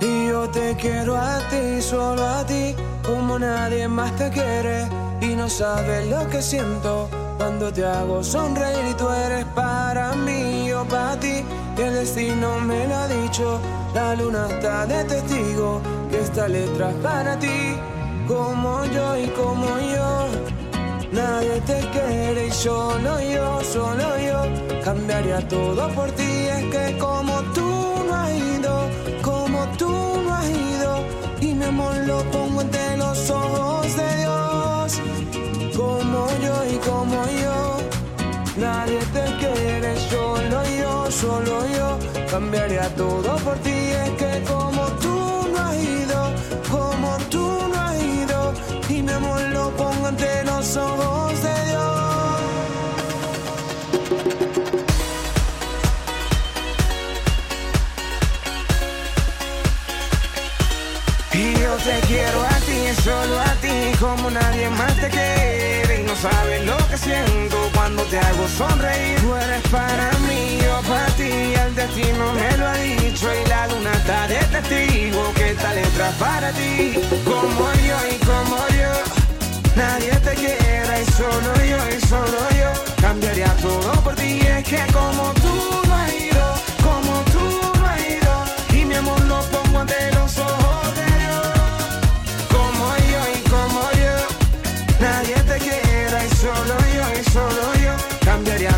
Y yo te quiero a ti, solo a ti, como nadie más te quiere. Y no sabes lo que siento cuando te hago sonreír y tú eres para mí, yo para ti. Y el destino me lo ha dicho, la luna está de testigo, que esta letra es para ti, como yo y como yo. Nadie te quiere y solo yo, solo yo cambiaría todo por ti. Que como tú no has ido, como tú no has ido, y mi amor lo pongo entre los ojos de Dios. Como yo y como yo, nadie te quiere, solo yo, solo yo cambiaría todo por ti. Es que como tú no has ido, como tú no has ido, y mi amor lo pongo entre los ojos de Dios. Solo a ti, como nadie más te quiere. Y no sabes lo que siento cuando te hago sonreír. Tú eres para mí, yo para ti. El destino me lo ha dicho y la luna está de testigo que esta letra para ti. Como yo y como yo, nadie te quiera y solo yo y solo yo cambiaría todo por ti. Es que como tú no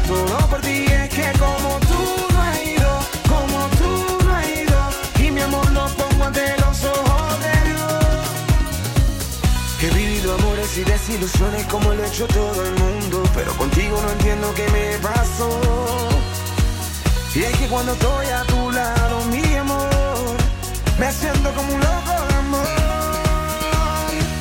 todo por ti. Es que como tú no has ido, como tú no has ido, y mi amor lo pongo ante los ojos de Dios. He vivido amores y desilusiones como lo ha hecho todo el mundo, pero contigo no entiendo qué me pasó. Y es que cuando estoy a tu lado, mi amor, me siento como un loco.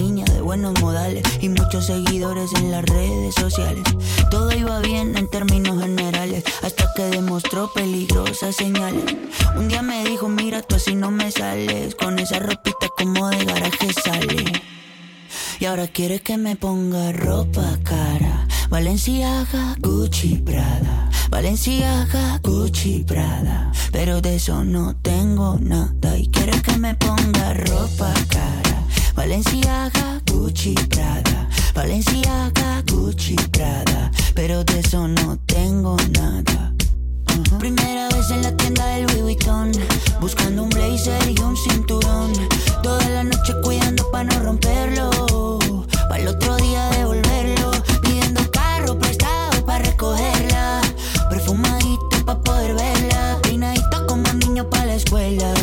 niña de buenos modales y muchos seguidores en las redes sociales. Todo iba bien en términos generales, hasta que demostró peligrosas señales. Un día me dijo, mira, tú así no me sales. Con esa ropita como de garaje sale. Y ahora quiere que me ponga ropa cara. Valenciaga, Gucci, Prada. Valenciaga, Gucci, Prada. Pero de eso no tengo nada. Y quiere que me ponga ropa cara. Valenciaga, Gucci, Prada. Valenciaga, Gucci, Prada. Pero de eso no tengo nada. Primera vez en la tienda del Louis Vuitton Buscando un blazer y un cinturón. Toda la noche cuidando pa' no romperlo. Para el otro día devolverlo. Pidiendo carro prestado pa' recogerla. Perfumadito pa' poder verla. Peinadito como niño pa' la escuela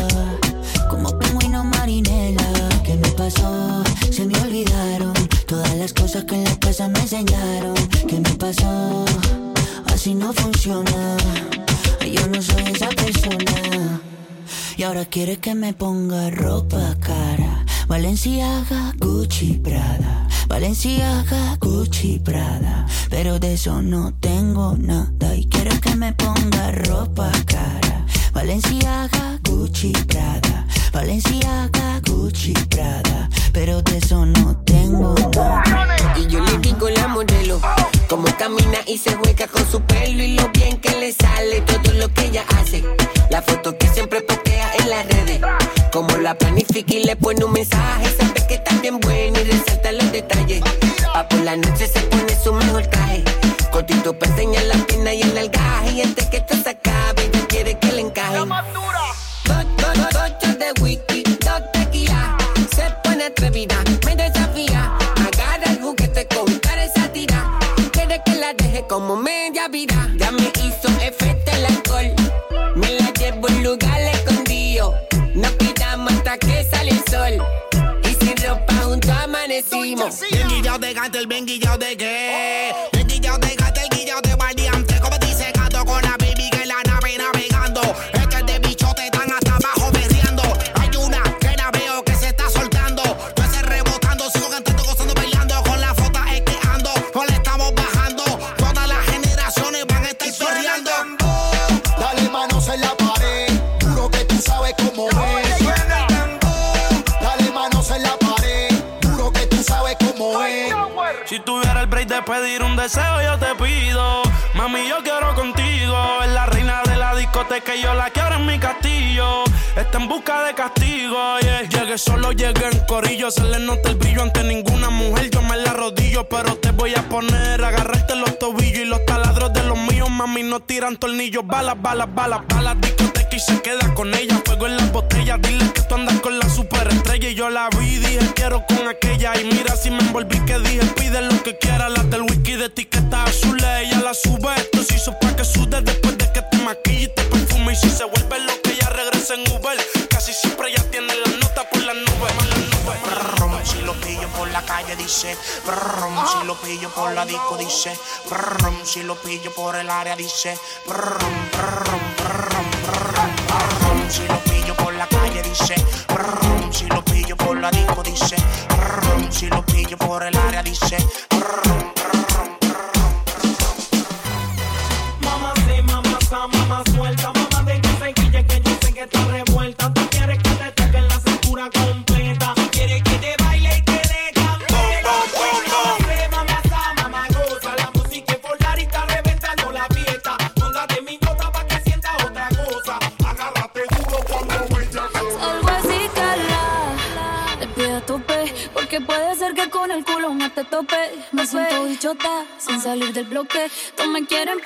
cosas que en la casa me enseñaron ¿Qué me pasó? Así no funciona yo no soy esa persona. Y ahora quiere que me ponga ropa cara. Valenciaga, Gucci, Prada. Valenciaga, Gucci, Prada. Pero de eso no tengo nada. Y quiere que me ponga ropa cara. Valenciaga, Gucci, Prada. Valenciaga, Gucci, Prada. Pero de eso no tengo nada. Y yo le digo la modelo Cómo camina y se juega con su pelo Y lo bien que le sale todo lo que ella hace La foto que siempre postea en las redes Como la planifica y le pone un mensaje Sabe que está bien buena y resalta los detalles Pa' por la noche se pone su mejor traje Cortito para enseñar la pierna y el algaje Y antes que esto se acabe ella quiere que le encaje dos, dos, ocho de whisky, dos tequila. Se pone atrevida, me desafía. Agarra el juguete con cara esa tira Quiere que la deje como media vida. Ya me hizo efecto el alcohol. Me la llevo un lugar escondido Nos quedamos hasta que sale el sol. Y sin ropa juntos amanecimos. Bien guillado de gato, el bien guillado de qué. Pedir un deseo, yo te pido. Mami, yo quiero contigo. Es la reina de la discoteca y yo la quiero en mi castillo. Está en busca de castigo. Llegué solo, llegué en corillo. Se le nota el brillo ante ninguna mujer. Yo me la rodillo, pero te voy a poner. Agarrarte los tobillos y los taladros de los míos. Mami, no tiran tornillos. Balas, balas, balas, balas. Discoteca y se queda con ella. Fuego en las botellas. Dile que tú andas con la superestrella. Y yo la vi, dije quiero con aquella. Y mira si me envolví que dije pide lo que quiera. La del whisky de etiqueta azul. Ella la sube. Esto se hizo pa' que sude después de que te maquille y te perfume. Y si se vuelve lo que ella regresa en Uber. Casi siempre ella tiene calle dice brum, si lo pillo por la disco dice si lo pillo por el área dice si lo pillo por la calle dice si lo pillo por la disco dice si lo pillo por el área dice del bloque. Todos me quieren no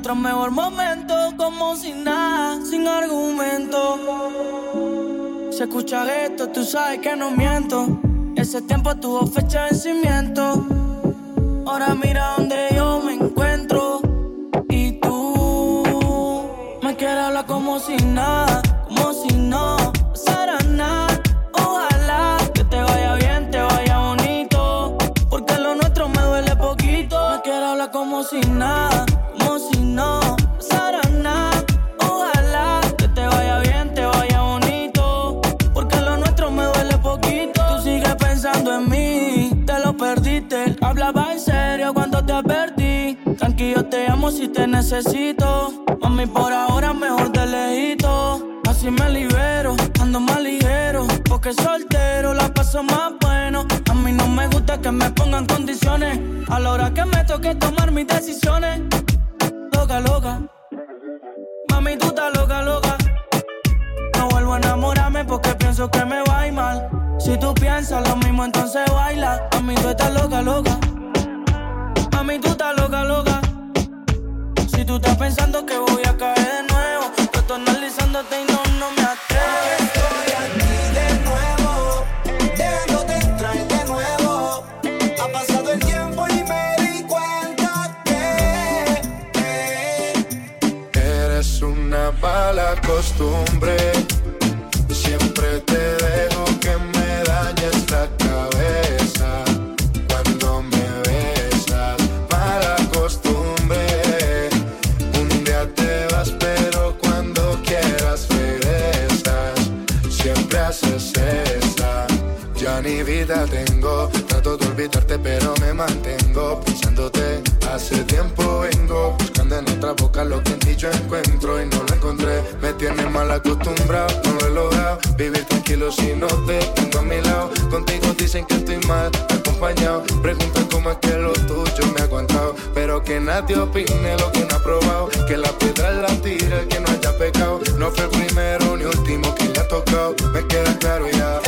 nuestro mejor momento, como sin nada, sin argumento. Se si escucha esto, tú sabes que no miento. Ese tiempo tuvo fecha de vencimiento. Ahora mira dónde Yo te amo si te necesito. Mami, por ahora mejor te lejito. Así me libero, ando más ligero. Porque soltero la paso más bueno. A mí no me gusta que me pongan condiciones. A la hora que me toque tomar mis decisiones. Loca, loca. Mami, tú estás loca, loca. No vuelvo a enamorarme porque pienso que me va a ir mal. Si tú piensas lo mismo, entonces baila. Mami, tú estás loca, loca. Mami, tú estás loca, loca tú estás pensando que voy a caer. vida tengo. Trato de olvidarte, pero me mantengo pensándote. Hace tiempo vengo buscando en otra boca lo que en ti yo encuentro y no lo encontré. Me tienes mal acostumbrado, no lo he logrado. Vivir tranquilo si no te tengo a mi lado. Contigo dicen que estoy mal acompañado. Preguntan cómo es que lo tuyo me ha aguantado. Pero que nadie opine lo que no ha probado. Que la piedra la tira el que no haya pecado. No fue el primero ni último que le ha tocado. Me queda claro ya.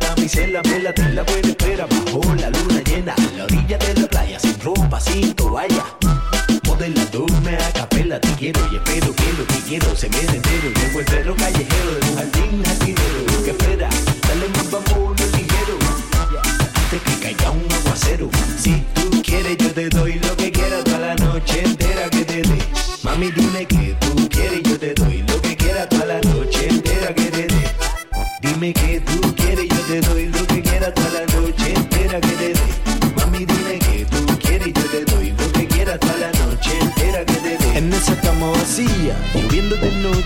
damisela me la tela buena espera bajo la luna llena a la orilla de la playa sin ropa, sin toalla. Modelándome a capela, te quiero y espero que lo que quiero se me entero. Llevo el perro callejero de un jardín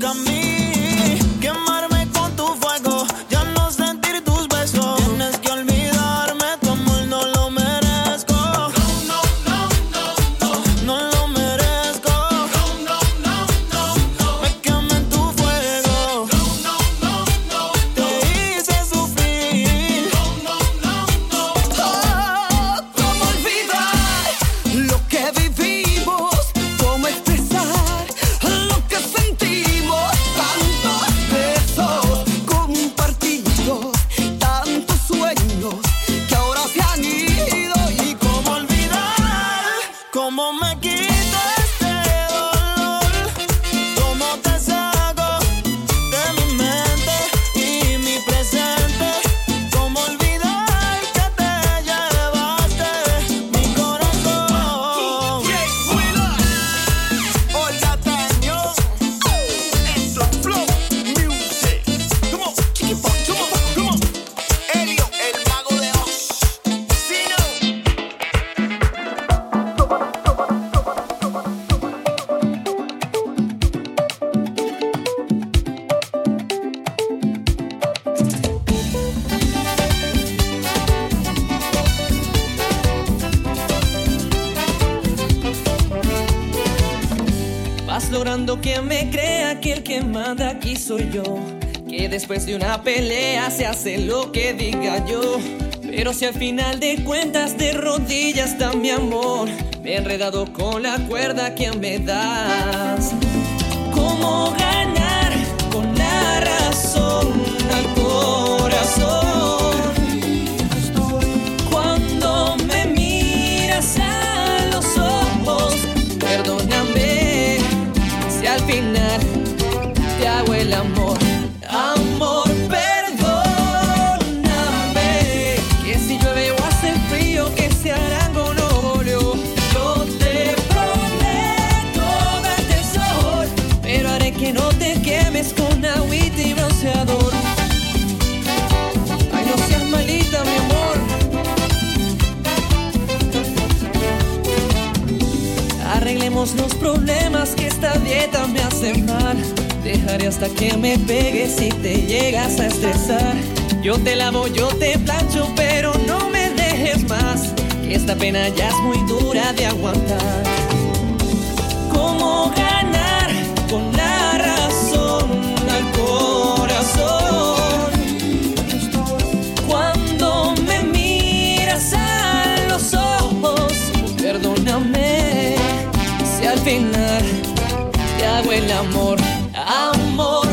me aquí soy yo. Que después de una pelea se hace lo que diga yo. Pero si al final de cuentas de rodillas está mi amor, me he enredado con la cuerda que me das. ¿Cómo ganar con la razón al corazón? Cuando me miras a los ojos, perdóname si al final hago el amor. Amor, perdóname. Que si llueve o hace frío, que se hará con óleo. Yo te prometo darte sol, pero haré que no te quemes con agüita y bronceador. Ay, no seas malita, mi amor. Arreglemos los problemas que esta dieta me hace mal. Dejaré hasta que me pegues si te llegas a estresar. Yo te lavo, yo te plancho, pero no me dejes más. Esta pena ya es muy dura de aguantar. ¿Cómo ganar con la razón al corazón? Cuando me miras a los ojos, perdóname si al final te hago el amor. Amor,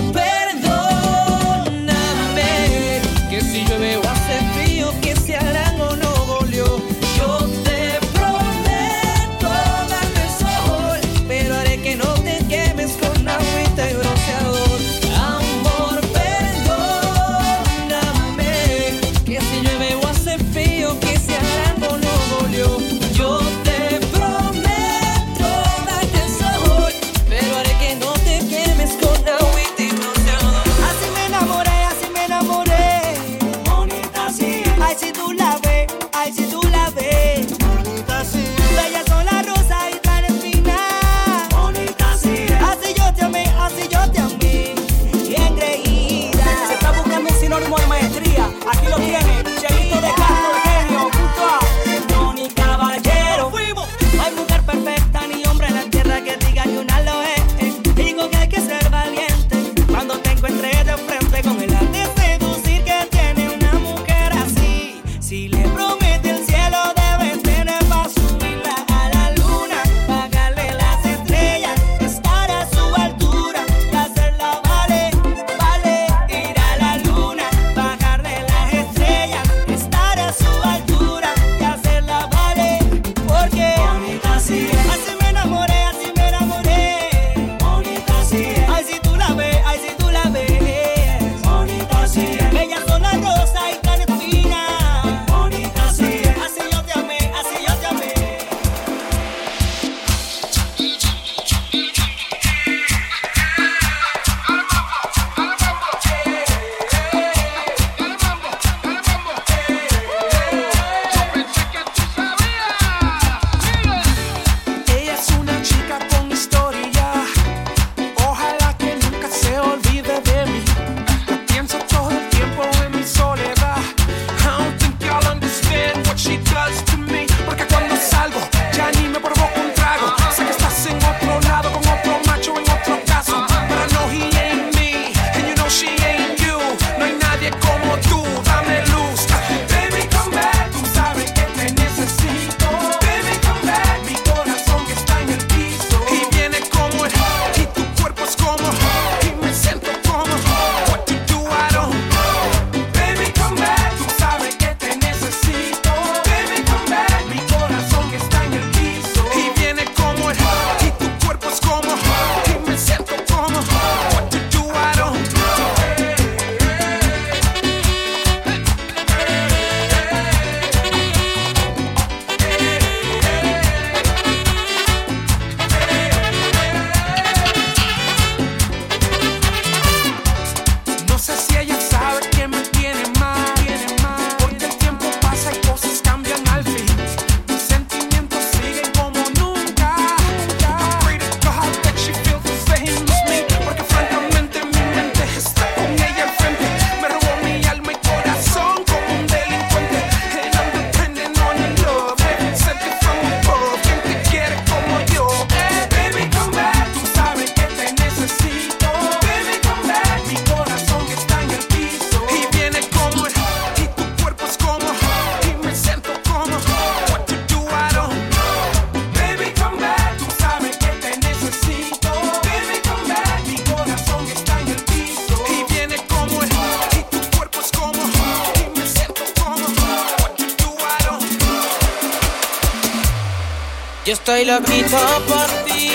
Yo estoy loquito por ti.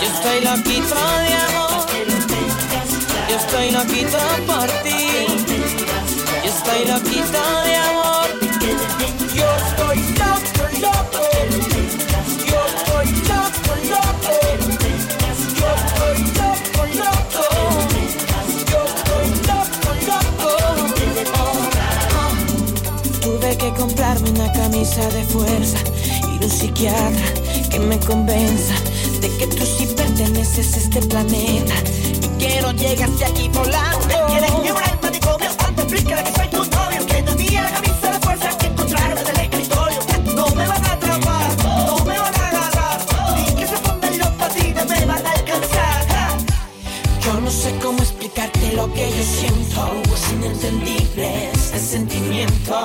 Yo estoy loquito de amor. Yo estoy loquito por ti. Yo estoy loquito de amor. Yo estoy loco, loco. Yo estoy loco, loco. Yo estoy loco, loco. Yo estoy loco, loco. Tuve que comprarme una camisa de fuerza psiquiatra que me convenza de que tú sí perteneces a este planeta y que no llegaste aquí volando. Me quieres llevar al manicomio, antes explícale que soy tu novio. Que tenía la camisa de fuerza que encontraron en el escritorio. No me van a atrapar, no me van a agarrar. Ni que se pongan los patines me van a alcanzar. Yo no sé cómo explicarte lo que yo siento, es inentendible este sentimiento.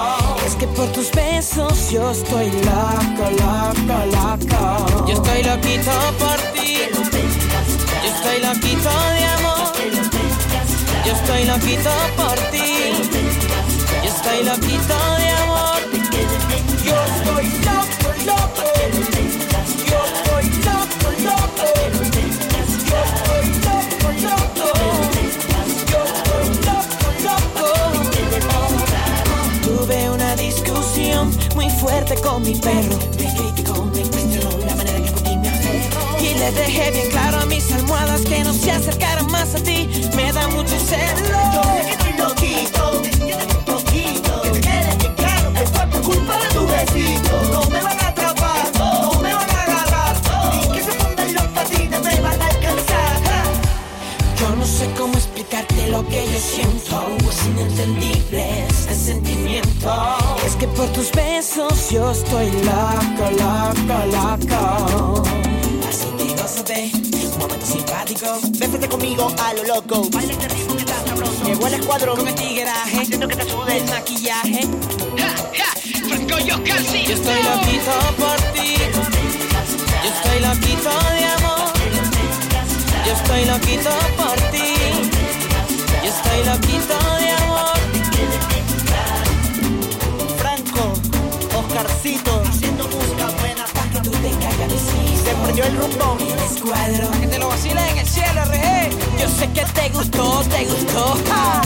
Que por tus besos yo estoy loco, loco, loco. Yo estoy loquito por ti. Yo estoy loquito de amor. Yo estoy loquito por ti. Yo estoy loquito de amor. Yo fuerte con mi perro. Me criticó, me cuestionó la manera que cogí mi aferro. Y le dejé bien claro a mis almohadas que no se acercaran más a ti. Me da mucho celo. Yo sé que estoy loquito, tienes un poquito. Que te quede bien claro que fue por culpa de tu besito. No me van a atrapar, no me van a agarrar. Ni que se pongan los patines me van a alcanzar. Yo no sé cómo explicarte lo que yo siento, es inentendible este sentimiento. Tus besos yo estoy loco, loco, loco. Así que gózate, un momento simpático. Bésate conmigo a lo loco. Baila este ritmo que está sabroso. Llegó el escuadrón con el tigueraje, haciendo que te sude el maquillaje. Franco yo casi. Yo estoy loquito por ti. Yo estoy loquito de amor. Yo estoy loquito por ti. Yo estoy loquito de amor. Oscarcito, haciendo música buena para que tú te caigas de sí. Se perdió el rumbo. El escuadro. Que te lo vacilen en el cielo, RG. Yo sé que te gustó, te gustó. ¡Ja!